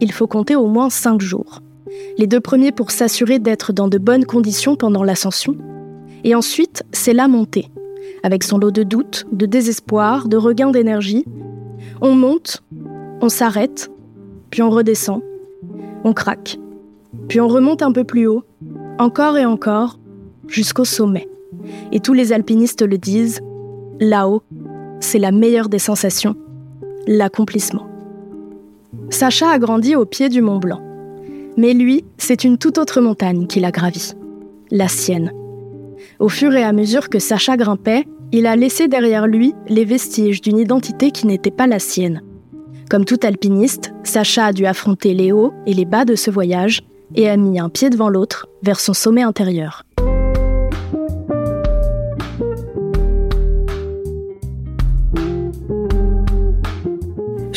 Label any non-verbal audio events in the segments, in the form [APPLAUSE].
il faut compter au moins 5 jours. Les deux premiers pour s'assurer d'être dans de bonnes conditions pendant l'ascension. Et ensuite, c'est la montée, avec son lot de doutes, de désespoir, de regain d'énergie. On monte, on s'arrête, puis on redescend, on craque, puis on remonte un peu plus haut, encore et encore, jusqu'au sommet. Et tous les alpinistes le disent, là-haut, c'est la meilleure des sensations, l'accomplissement. Sacha a grandi au pied du Mont Blanc. Mais lui, c'est une toute autre montagne qu'il a gravie, la sienne. Au fur et à mesure que Sacha grimpait, il a laissé derrière lui les vestiges d'une identité qui n'était pas la sienne. Comme tout alpiniste, Sacha a dû affronter les hauts et les bas de ce voyage et a mis un pied devant l'autre vers son sommet intérieur.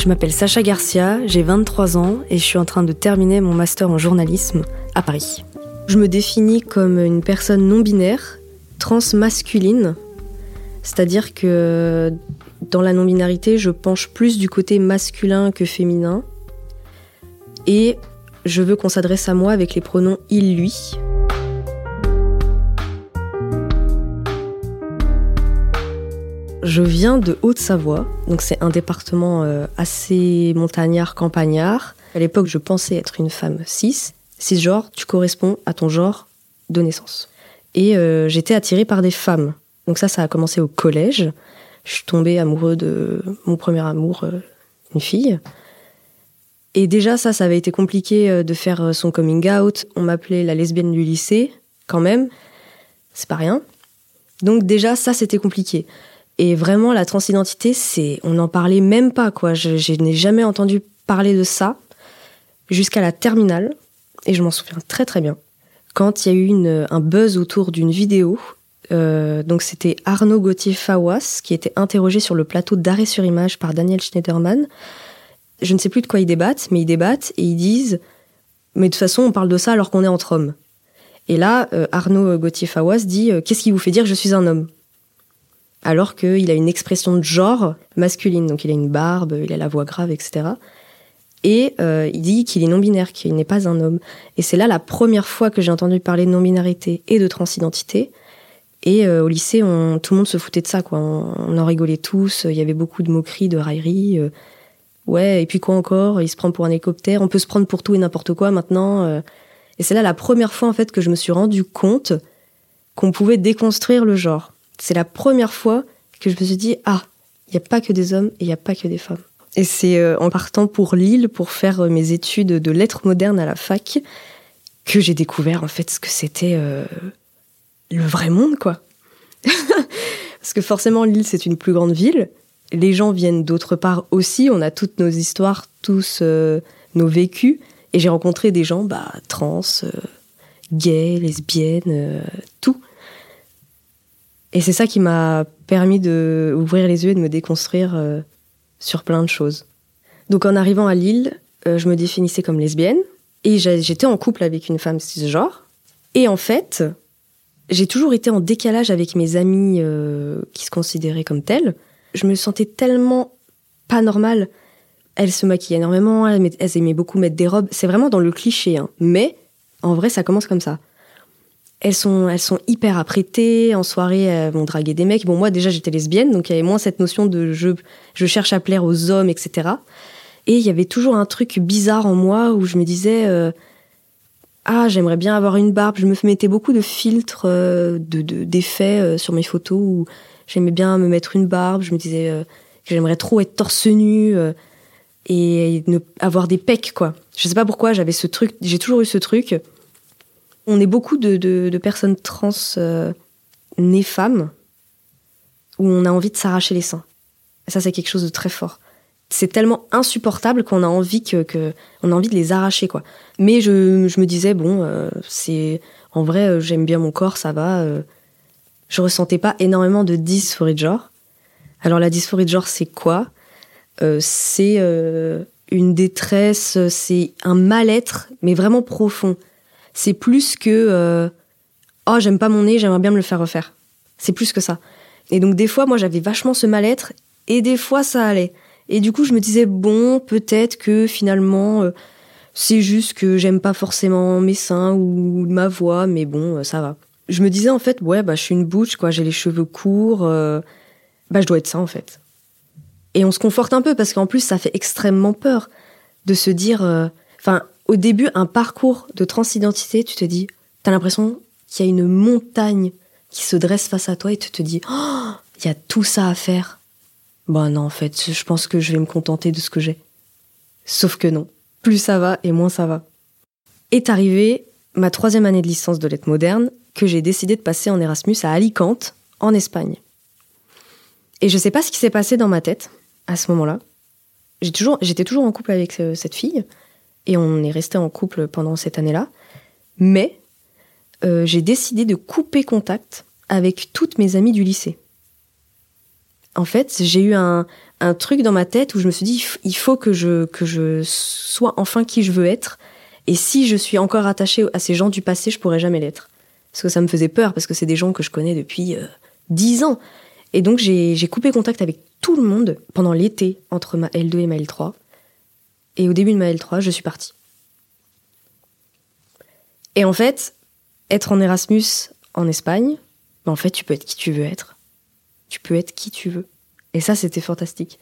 Je m'appelle Sacha Garcia, j'ai 23 ans et je suis en train de terminer mon master en journalisme à Paris. Je me définis comme une personne non binaire, transmasculine, c'est-à-dire que dans la non-binarité, je penche plus du côté masculin que féminin et je veux qu'on s'adresse à moi avec les pronoms il, lui. Je viens de Haute-Savoie, donc c'est un département euh, assez montagnard, campagnard. À l'époque, je pensais être une femme cis. Cisgenre, tu corresponds à ton genre de naissance. Et euh, j'étais attirée par des femmes. Donc ça, ça a commencé au collège. Je suis tombée amoureux de mon premier amour, euh, une fille. Et déjà, ça, ça avait été compliqué de faire son coming out. On m'appelait la lesbienne du lycée, quand même. C'est pas rien. Donc déjà, ça, c'était compliqué. Et vraiment, la transidentité, c'est, on n'en parlait même pas, quoi. Je, n'ai jamais entendu parler de ça jusqu'à la terminale, et je m'en souviens très très bien. Quand il y a eu un buzz autour d'une vidéo, euh, donc c'était Arnaud Gauthier-Fawas qui était interrogé sur le plateau d'arrêt sur image par Daniel Schneiderman. Je ne sais plus de quoi ils débattent, mais ils débattent et ils disent Mais de toute façon, on parle de ça alors qu'on est entre hommes. Et là, euh, Arnaud Gauthier-Fawas dit euh, Qu'est-ce qui vous fait dire je suis un homme? Alors qu'il a une expression de genre masculine. Donc il a une barbe, il a la voix grave, etc. Et euh, il dit qu'il est non-binaire, qu'il n'est pas un homme. Et c'est là la première fois que j'ai entendu parler de non-binarité et de transidentité. Et euh, au lycée, on, tout le monde se foutait de ça, quoi. On, en rigolait tous. Il y avait beaucoup de moqueries, de railleries. Euh. ouais, et puis quoi encore? Il se prend pour un hélicoptère. On peut se prendre pour tout et n'importe quoi maintenant. Et c'est là la première fois en fait que je me suis rendu compte qu'on pouvait déconstruire le genre. C'est la première fois que je me suis dit ah, il n'y a pas que des hommes et il n'y a pas que des femmes. Et c'est euh, en partant pour Lille pour faire euh, mes études de lettres modernes à la fac que j'ai découvert en fait ce que c'était euh, le vrai monde quoi. [LAUGHS] Parce que forcément Lille c'est une plus grande ville, les gens viennent d'autre part aussi, on a toutes nos histoires, tous nos vécus et j'ai rencontré des gens bah trans, gays, lesbiennes, tout. Et c'est ça qui m'a permis de ouvrir les yeux et de me déconstruire euh, sur plein de choses. Donc en arrivant à Lille, euh, je me définissais comme lesbienne et j'étais en couple avec une femme cisgenre. Et en fait, j'ai toujours été en décalage avec mes amis euh, qui se considéraient comme telles. Je me sentais tellement pas normale. Elles se maquillaient énormément, elles, aimaient beaucoup mettre des robes. C'est vraiment dans le cliché, hein. mais en vrai, ça commence comme ça elles sont, elles sont hyper apprêtées. En soirée, elles vont draguer des mecs. Bon, moi, déjà, j'étais lesbienne, donc il y avait moins cette notion de je, je cherche à plaire aux hommes, etc. Et il y avait toujours un truc bizarre en moi où je me disais euh, ah j'aimerais bien avoir une barbe. Je me mettais beaucoup de filtres, euh, de d'effets euh, sur mes photos où j'aimais bien me mettre une barbe. Je me disais que j'aimerais trop être torse nu et ne, avoir des pecs quoi. Je sais pas pourquoi j'avais ce truc. J'ai toujours eu ce truc. On est beaucoup de, personnes trans nées femmes où on a envie de s'arracher les seins. Ça, c'est quelque chose de très fort. C'est tellement insupportable qu'on a envie que, on a envie de les arracher, quoi. Mais je, me disais, bon, euh, c'est, en vrai, euh, j'aime bien mon corps, ça va. Euh. je ressentais pas énormément de dysphorie de genre. Alors, la dysphorie de genre, c'est quoi? c'est une détresse, c'est un mal-être, mais vraiment profond. C'est plus que, oh, j'aime pas mon nez, j'aimerais bien me le faire refaire. C'est plus que ça. Et donc des fois, moi, j'avais vachement ce mal-être, et des fois, ça allait. Et du coup, je me disais, bon, peut-être que finalement, euh, c'est juste que j'aime pas forcément mes seins ou ma voix, mais bon, euh, ça va. Je me disais, en fait, ouais, bah, je suis une bouche, quoi, j'ai les cheveux courts, euh, bah, je dois être ça, en fait. Et on se conforte un peu, parce qu'en plus, ça fait extrêmement peur de se dire, enfin, au début, un parcours de transidentité, tu te dis, t'as l'impression qu'il y a une montagne qui se dresse face à toi et tu te dis, oh, il y a tout ça à faire. Bah non, en fait, je pense que je vais me contenter de ce que j'ai. Sauf que non. Plus ça va et moins ça va. Est arrivée ma troisième année de licence de lettres modernes que j'ai décidé de passer en Erasmus à Alicante, en Espagne. Et je sais pas ce qui s'est passé dans ma tête à ce moment-là. J'étais toujours en couple avec euh, cette fille et on est resté en couple pendant cette année-là. Mais euh, j'ai décidé de couper contact avec toutes mes amies du lycée. En fait, j'ai eu un, truc dans ma tête où je me suis dit, il faut que je, que je sois enfin qui je veux être. Et si je suis encore attachée à ces gens du passé, je pourrais jamais l'être. Parce que ça me faisait peur, parce que c'est des gens que je connais depuis euh, dix ans. Et donc j'ai coupé contact avec tout le monde pendant l'été entre ma L2 et ma L3. Et au début de ma L3, je suis partie. Et en fait, être en Erasmus en Espagne, en fait, tu peux être qui tu veux être. Tu peux être qui tu veux. Et ça, c'était fantastique.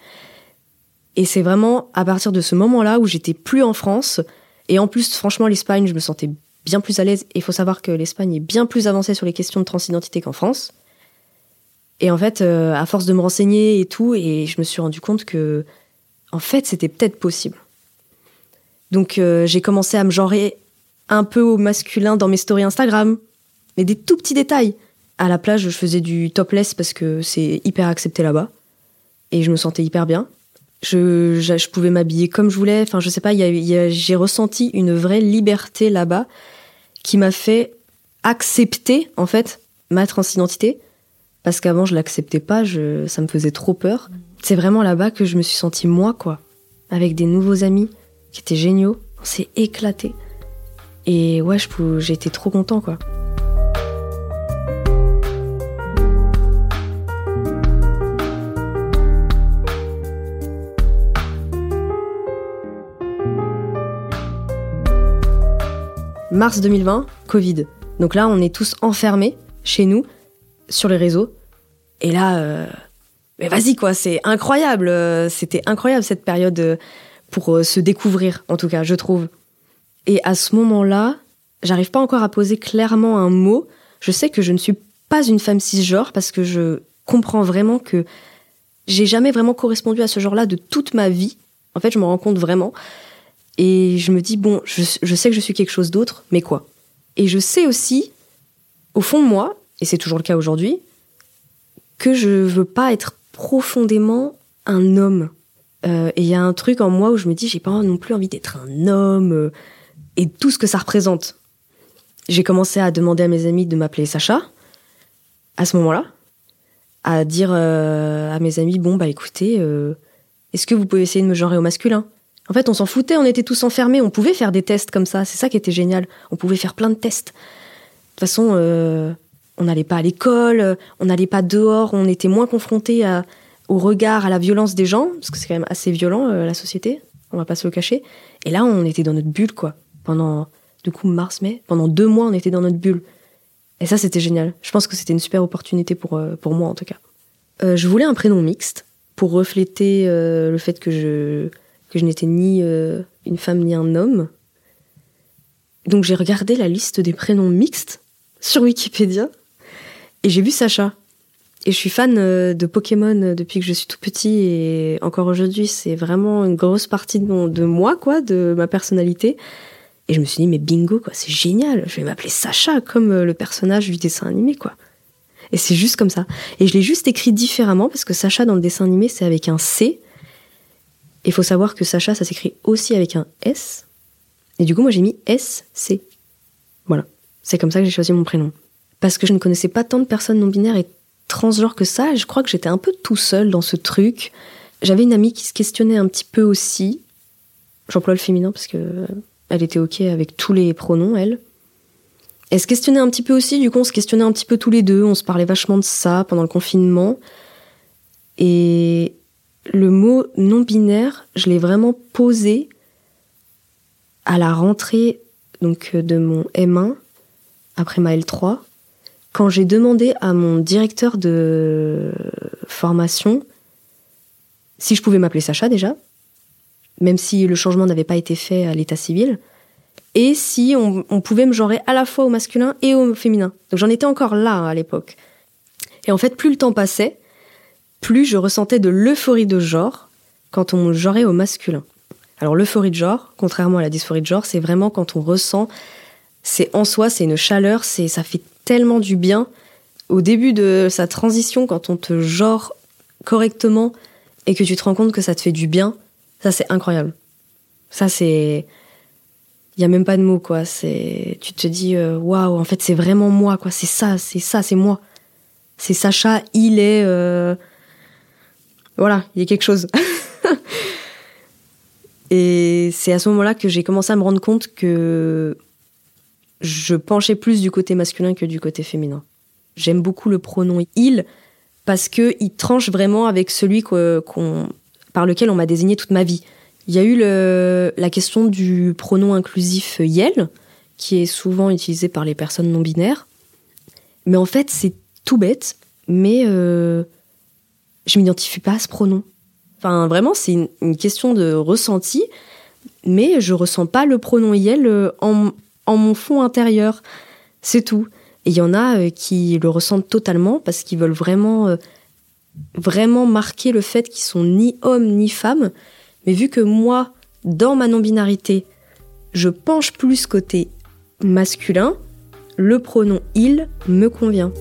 Et c'est vraiment à partir de ce moment-là où j'étais plus en France. Et en plus, franchement, l'Espagne, je me sentais bien plus à l'aise. Et il faut savoir que l'Espagne est bien plus avancée sur les questions de transidentité qu'en France. Et en fait, euh, à force de me renseigner et tout, et je me suis rendu compte que, en fait, c'était peut-être possible. Donc, euh, j'ai commencé à me genrer un peu au masculin dans mes stories Instagram, mais des tout petits détails. À la plage, je faisais du topless parce que c'est hyper accepté là-bas. Et je me sentais hyper bien. Je, pouvais m'habiller comme je voulais. Enfin, je sais pas, j'ai ressenti une vraie liberté là-bas qui m'a fait accepter, en fait, ma transidentité. Parce qu'avant, je l'acceptais pas, ça me faisait trop peur. C'est vraiment là-bas que je me suis sentie moi, quoi. Avec des nouveaux amis qui étaient géniaux. On s'est éclaté. Et ouais, j'ai été trop content, quoi. Mars 2020, Covid. Donc là, on est tous enfermés chez nous, sur les réseaux. Et là, euh, mais vas-y quoi, c'est incroyable. Euh, c'était incroyable cette période euh, pour se découvrir, en tout cas, je trouve. Et à ce moment-là, j'arrive pas encore à poser clairement un mot. Je sais que je ne suis pas une femme cisgenre parce que je comprends vraiment que j'ai jamais vraiment correspondu à ce genre-là de toute ma vie. En fait, je me rends compte vraiment. Et je me dis, bon, je, je sais que je suis quelque chose d'autre, mais quoi? Et je sais aussi, au fond de moi, et c'est toujours le cas aujourd'hui, que je veux pas être profondément un homme. Euh, et il y a un truc en moi où je me dis, j'ai pas non plus envie d'être un homme. Euh, et tout ce que ça représente. J'ai commencé à demander à mes amis de m'appeler Sacha, à ce moment-là, à dire euh, à mes amis, bon, bah écoutez, est-ce que vous pouvez essayer de me genrer au masculin? En fait, on s'en foutait, on était tous enfermés, on pouvait faire des tests comme ça, c'est ça qui était génial, on pouvait faire plein de tests. De toute façon, on n'allait pas à l'école, on n'allait pas dehors, on était moins confrontés au regard, à la violence des gens, parce que c'est quand même assez violent, la société, on va pas se le cacher. Et là, on était dans notre bulle, quoi pendant, du coup, mars-mai, pendant deux mois, on était dans notre bulle. Et ça, c'était génial. Je pense que c'était une super opportunité pour, euh, pour moi, en tout cas. Euh, je voulais un prénom mixte pour refléter euh, le fait que je que je n'étais ni euh, une femme ni un homme. Donc j'ai regardé la liste des prénoms mixtes sur Wikipédia et j'ai vu Sacha. Et je suis fan euh, de Pokémon depuis que je suis tout petit et encore aujourd'hui, c'est vraiment une grosse partie de, moi, quoi, de ma personnalité. Et je me suis dit, mais bingo, quoi, c'est génial, je vais m'appeler Sacha comme euh, le personnage du dessin animé, quoi. Et c'est juste comme ça. Et je l'ai juste écrit différemment parce que Sacha dans le dessin animé, c'est avec un C. Il faut savoir que Sacha, ça s'écrit aussi avec un S. Et du coup, moi, j'ai mis S-C. Voilà. C'est comme ça que j'ai choisi mon prénom. Parce que je ne connaissais pas tant de personnes non binaires et transgenres que ça. Je crois que j'étais un peu tout seul dans ce truc. J'avais une amie qui se questionnait un petit peu aussi. J'emploie le féminin parce que elle était ok avec tous les pronoms, elle. Elle se questionnait un petit peu aussi, du coup on se questionnait un petit peu tous les deux, on se parlait vachement de ça pendant le confinement. Et le mot non-binaire, je l'ai vraiment posé à la rentrée donc de mon M1 après ma L3 quand j'ai demandé à mon directeur de formation si je pouvais m'appeler Sacha déjà, même si le changement n'avait pas été fait à l'état civil, et si on, pouvait me genrer à la fois au masculin et au féminin. Donc j'en étais encore là à l'époque. Et en fait, plus le temps passait, plus je ressentais de l'euphorie de genre quand on me genrait au masculin. Alors l'euphorie de genre, contrairement à la dysphorie de genre, c'est vraiment quand on ressent, c'est en soi, c'est une chaleur, c'est ça fait tellement du bien. Au début de sa transition, quand on te genre correctement et que tu te rends compte que ça te fait du bien, ça c'est incroyable. Ça c'est il y a même pas de mots quoi, c'est tu te dis euh, waouh, en fait c'est vraiment moi quoi, c'est ça, c'est ça, c'est moi. C'est Sacha, il est euh, voilà, il y a quelque chose. [LAUGHS] Et c'est à ce moment-là que j'ai commencé à me rendre compte que je penchais plus du côté masculin que du côté féminin. J'aime beaucoup le pronom il parce que il tranche vraiment avec celui qu'on, par lequel on m'a désigné toute ma vie. Il y a eu la question du pronom inclusif yel, qui est souvent utilisé par les personnes non binaires. Mais en fait, c'est tout bête, mais euh, je m'identifie pas à ce pronom. Enfin, vraiment, c'est une, question de ressenti, mais je ressens pas le pronom yel euh, en, en mon fond intérieur. C'est tout. Et il y en a euh, qui le ressentent totalement parce qu'ils veulent vraiment, euh, vraiment marquer le fait qu'ils sont ni hommes ni femmes. Mais vu que moi, dans ma non-binarité, je penche plus côté masculin, le pronom il me convient.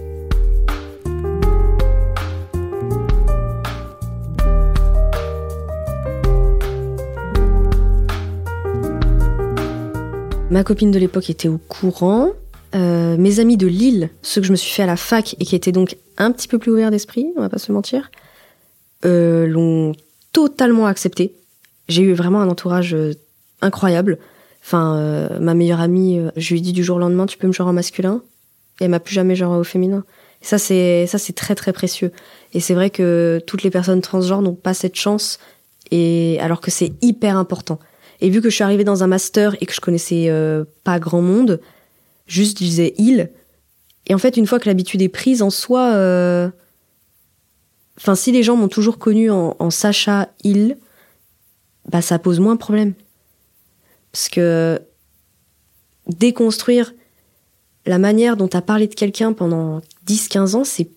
Ma copine de l'époque était au courant. Euh, mes amis de Lille, ceux que je me suis fait à la fac et qui étaient donc un petit peu plus ouverts d'esprit, on va pas se mentir, euh, l'ont totalement accepté. J'ai eu vraiment un entourage euh, incroyable. Enfin, ma meilleure amie, je lui ai dit du jour au lendemain, tu peux me genre en masculin, et elle m'a plus jamais genre au féminin. Et ça, c'est ça, c'est très très précieux. Et c'est vrai que toutes les personnes transgenres n'ont pas cette chance, et alors que c'est hyper important. Et vu que je suis arrivée dans un master et que je connaissais euh, pas grand monde, juste disais il. Et en fait, une fois que l'habitude est prise en soi, euh... enfin, si les gens m'ont toujours connu en, en, Sacha il, bah ça pose moins de problème. Parce que déconstruire la manière dont tu as parlé de quelqu'un pendant 10-15 ans, c'est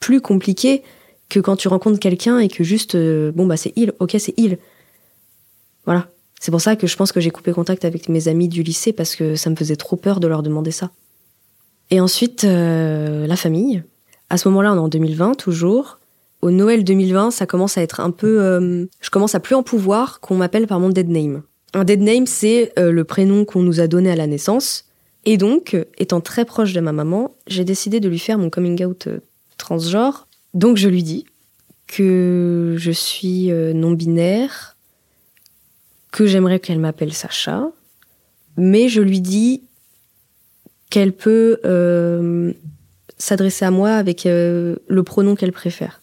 plus compliqué que quand tu rencontres quelqu'un et que juste, euh, bon, bah c'est il, ok, c'est il. Voilà. C'est pour ça que je pense que j'ai coupé contact avec mes amis du lycée parce que ça me faisait trop peur de leur demander ça. Et ensuite, euh, la famille. À ce moment-là, on est en 2020 toujours. Au Noël 2020, ça commence à être un peu... Euh, je commence à plus en pouvoir qu'on m'appelle par mon dead name. Un dead name, c'est euh, le prénom qu'on nous a donné à la naissance. Et donc, étant très proche de ma maman, j'ai décidé de lui faire mon coming out transgenre. Donc je lui dis que je suis non-binaire, que j'aimerais qu'elle m'appelle Sacha, mais je lui dis qu'elle peut euh, s'adresser à moi avec euh, le pronom qu'elle préfère.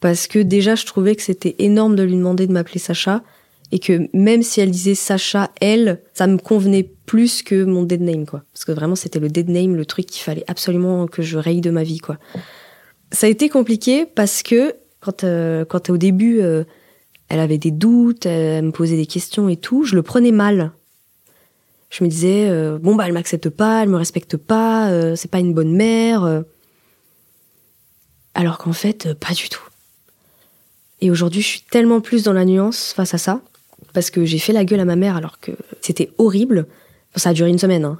Parce que déjà, je trouvais que c'était énorme de lui demander de m'appeler Sacha, et que même si elle disait Sacha, elle, ça me convenait plus que mon dead name, quoi. Parce que vraiment, c'était le dead name, le truc qu'il fallait absolument que je raye de ma vie, quoi. Ça a été compliqué parce que quand, euh, au début, elle avait des doutes, elle me posait des questions et tout. Je le prenais mal. Je me disais, euh, bon, bah, elle m'accepte pas, elle me respecte pas, euh, c'est pas une bonne mère. euh. Alors qu'en fait, pas du tout. Et aujourd'hui, je suis tellement plus dans la nuance face à ça, parce que j'ai fait la gueule à ma mère alors que c'était horrible. Ça a duré une semaine, hein,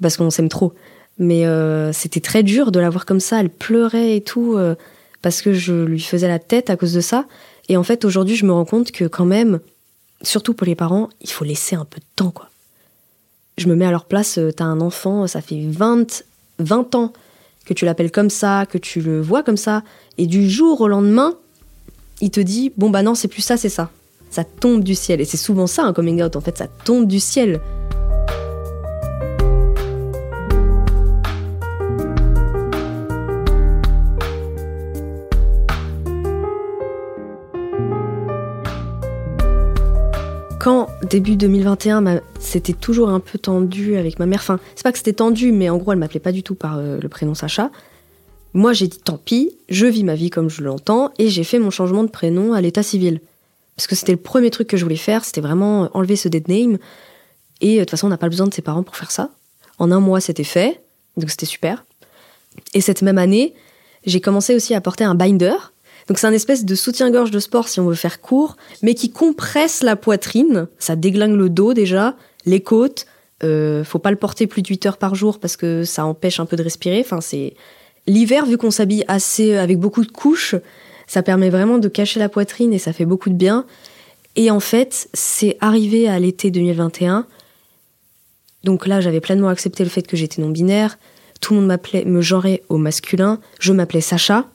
parce qu'on s'aime trop. Mais c'était très dur de la voir comme ça, elle pleurait et tout, parce que je lui faisais la tête à cause de ça. Et en fait, aujourd'hui, je me rends compte que quand même, surtout pour les parents, il faut laisser un peu de temps, quoi. Je me mets à leur place, euh, t'as un enfant, ça fait 20, 20 ans que tu l'appelles comme ça, que tu le vois comme ça, et du jour au lendemain, il te dit bon bah non c'est plus ça c'est ça. Ça tombe du ciel. Et c'est souvent ça un coming out en fait ça tombe du ciel début 2021 ma- c'était toujours un peu tendu avec ma mère enfin c'est pas que c'était tendu mais en gros elle m'appelait pas du tout par euh, le prénom Sacha moi, j'ai dit tant pis, je vis ma vie comme je l'entends et j'ai fait mon changement de prénom à l'état civil. Parce que c'était le premier truc que je voulais faire, c'était vraiment enlever ce dead name. Et euh, de toute façon, on n'a pas besoin de ses parents pour faire ça. En un mois, c'était fait, donc c'était super. Et cette même année, j'ai commencé aussi à porter un binder. Donc c'est un espèce de soutien-gorge de sport si on veut faire court, mais qui compresse la poitrine. Ça déglingue le dos déjà, les côtes. Euh, faut pas le porter plus de 8 heures par jour parce que ça empêche un peu de respirer. Enfin, c'est L'hiver, vu qu'on s'habille assez avec beaucoup de couches, ça permet vraiment de cacher la poitrine et ça fait beaucoup de bien. Et en fait, c'est arrivé à l'été 2021. Donc là, j'avais pleinement accepté le fait que j'étais non-binaire. Tout le monde m'appelait, me genrait au masculin. Je m'appelais Sacha.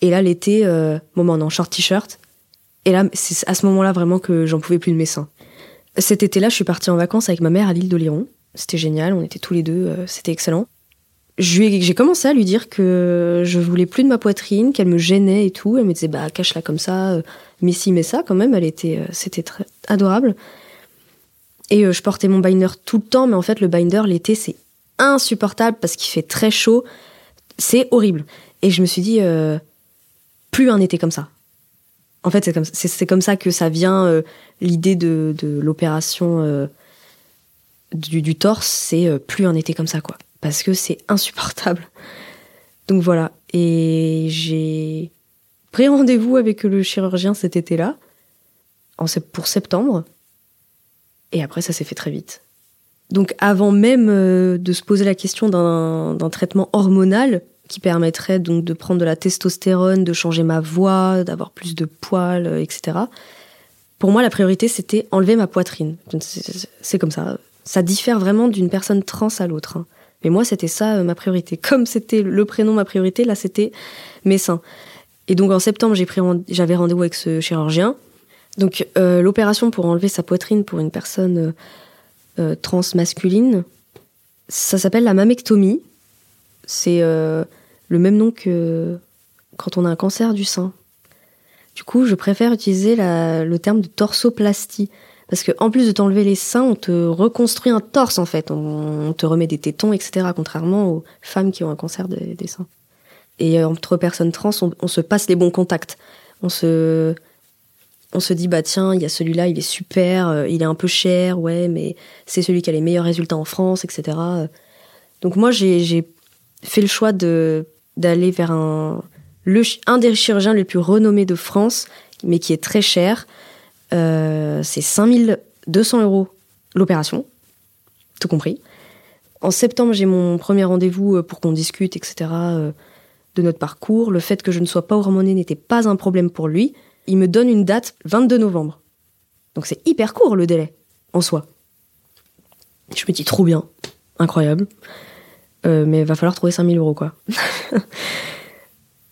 Et là, l'été, euh, moment, on est en short t-shirt. Et là, c'est à ce moment-là vraiment que j'en pouvais plus de mes seins. Cet été-là, je suis partie en vacances avec ma mère à l'île d'Oléron. C'était génial, on était tous les deux, euh, c'était excellent j'ai commencé à lui dire que je voulais plus de ma poitrine, qu'elle me gênait et tout. Elle me disait bah cache-la comme ça, euh, mais si mais ça quand même. Elle était, euh, c'était très adorable. Et je portais mon binder tout le temps, mais en fait le binder l'été c'est insupportable parce qu'il fait très chaud, c'est horrible. Et je me suis dit plus un été comme ça. En fait c'est comme ça que ça vient euh, l'idée de, l'opération euh, du, torse, c'est euh, plus un été comme ça quoi parce que c'est insupportable. Donc voilà, et j'ai pris rendez-vous avec le chirurgien cet été-là, pour septembre, et après ça s'est fait très vite. Donc avant même de se poser la question d'un traitement hormonal qui permettrait donc de prendre de la testostérone, de changer ma voix, d'avoir plus de poils, euh, etc. Pour moi, la priorité, c'était enlever ma poitrine. C'est comme ça. Ça diffère vraiment d'une personne trans à l'autre. hein. Mais moi, c'était ça euh, ma priorité. [LAUGHS] Comme c'était le prénom ma priorité, là, c'était mes seins. Et donc en septembre, j'avais rendez-vous avec ce chirurgien. Donc euh, l'opération pour enlever sa poitrine pour une personne euh, euh, trans masculine, ça s'appelle la mammectomie. C'est le même nom que quand on a un cancer du sein. Du coup, je préfère utiliser le terme de torsoplastie. Parce que en plus de t'enlever les seins, on te reconstruit un torse en fait. On, te remet des tétons, etc. Contrairement aux femmes qui ont un cancer des, seins. Et euh, entre personnes trans, on, se passe les bons contacts. On se, on se dit bah tiens, il y a celui-là, il est super, euh, il est un peu cher, ouais, mais c'est celui qui a les meilleurs résultats en France, etc. Donc moi, j'ai fait le choix de d'aller vers un un des chirurgiens les plus renommés de France, mais qui est très cher. Euh, c'est 5200 euros l'opération, tout compris. En septembre, j'ai mon premier rendez-vous euh, pour qu'on discute, etc., euh, de notre parcours. Le fait que je ne sois pas hormonée n'était pas un problème pour lui. Il me donne une date 22 novembre. Donc c'est hyper court le délai, en soi. Je me dis trop bien, incroyable. Euh, mais va falloir trouver 5000 euros, quoi. [LAUGHS]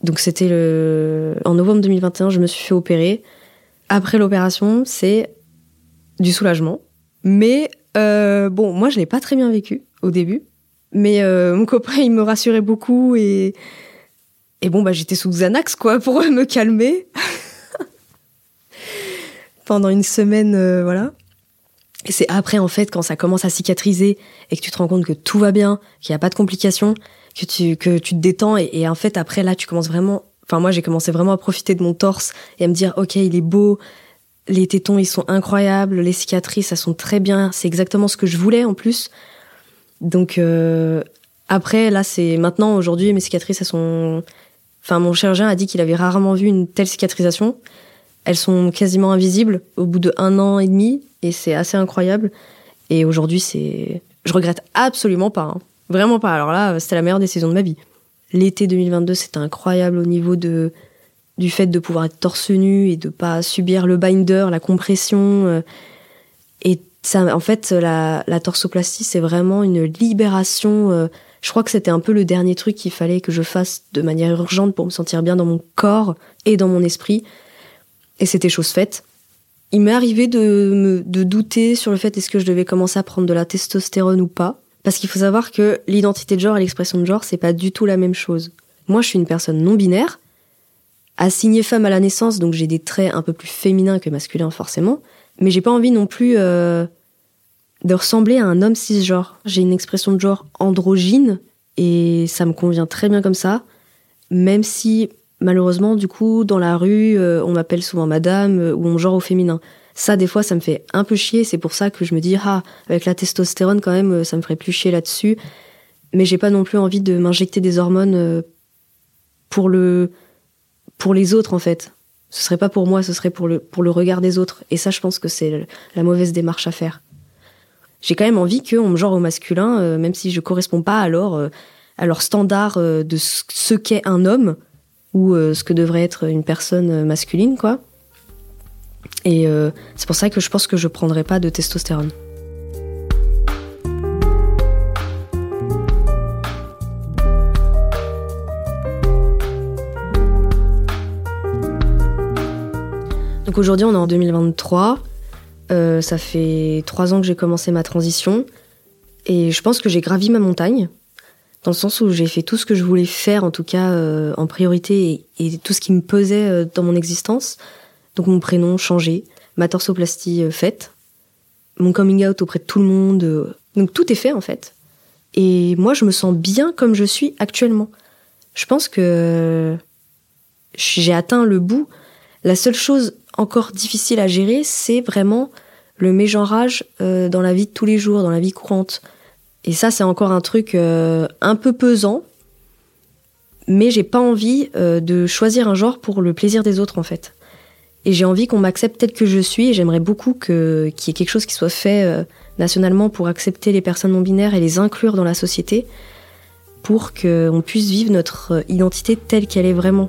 Donc c'était le... En novembre 2021, je me suis fait opérer. Après l'opération, c'est du soulagement. Mais euh, bon, moi, je l'ai pas très bien vécu au début. Mais euh, mon copain, il me rassurait beaucoup et et bon, bah j'étais sous Xanax quoi pour [LAUGHS] me calmer [LAUGHS] pendant une semaine, voilà. Et c'est après en fait quand ça commence à cicatriser et que tu te rends compte que tout va bien, qu'il n'y a pas de complications, que tu que tu te détends et, en fait après là tu commences vraiment Enfin, moi, j'ai commencé vraiment à profiter de mon torse et à me dire, ok, il est beau, les tétons, ils sont incroyables, les cicatrices, elles sont très bien, c'est exactement ce que je voulais en plus. Donc, euh, après, là, c'est maintenant, aujourd'hui, mes cicatrices, elles sont. Enfin, mon chirurgien a dit qu'il avait rarement vu une telle cicatrisation. Elles sont quasiment invisibles au bout de un an et demi, et c'est assez incroyable. Et aujourd'hui, c'est. Je regrette absolument pas. Hein. Vraiment pas. Alors là, c'était la meilleure décision de ma vie. L'été 2022, c'était incroyable au niveau de du fait de pouvoir être torse nu et de pas subir le binder, la compression. Euh, et ça, en fait, la, la torsoplastie, c'est vraiment une libération. Euh, je crois que c'était un peu le dernier truc qu'il fallait que je fasse de manière urgente pour me sentir bien dans mon corps et dans mon esprit. Et c'était chose faite. Il m'est arrivé de, de douter sur le fait est-ce que je devais commencer à prendre de la testostérone ou pas. Parce qu'il faut savoir que l'identité de genre et l'expression de genre, c'est pas du tout la même chose. Moi, je suis une personne non binaire, assignée femme à la naissance, donc j'ai des traits un peu plus féminins que masculins forcément, mais j'ai pas envie non plus euh, de ressembler à un homme cisgenre. J'ai une expression de genre androgyne et ça me convient très bien comme ça, même si malheureusement du coup dans la rue euh, on m'appelle souvent madame euh, ou on genre au féminin. Ça, des fois, ça me fait un peu chier. C'est pour ça que je me dis, ah, avec la testostérone, quand même, ça me ferait plus chier là-dessus. Mais j'ai pas non plus envie de m'injecter des hormones euh, pour le, pour les autres, en fait. Ce serait pas pour moi, ce serait pour le, pour le regard des autres. Et ça, je pense que c'est la mauvaise démarche à faire. J'ai quand même envie qu'on me genre au masculin, euh, même si je corresponds pas alors euh, à leur standard de ce qu'est un homme ou ce que devrait être une personne masculine, quoi. Et euh, c'est pour ça que je pense que je prendrai pas de testostérone. Donc aujourd'hui, on est en 2023. Euh, ça fait trois ans que j'ai commencé ma transition. Et je pense que j'ai gravi ma montagne. Dans le sens où j'ai fait tout ce que je voulais faire, en tout cas euh, en priorité, et, tout ce qui me pesait dans mon existence. Donc mon prénom changé, ma torsoplastie euh, faite, mon coming out auprès de tout le monde. Euh, donc tout est fait en fait. Et moi, je me sens bien comme je suis actuellement. Je pense que j'ai atteint le bout. La seule chose encore difficile à gérer, c'est vraiment le mégenrage euh, dans la vie de tous les jours, dans la vie courante. Et ça, c'est encore un truc un peu pesant, mais j'ai pas envie de choisir un genre pour le plaisir des autres en fait. Et j'ai envie qu'on m'accepte tel que je suis. Et j'aimerais beaucoup qu'il y ait quelque chose qui soit fait euh, nationalement pour accepter les personnes non binaires et les inclure dans la société pour qu'on puisse vivre notre euh, identité telle qu'elle est vraiment.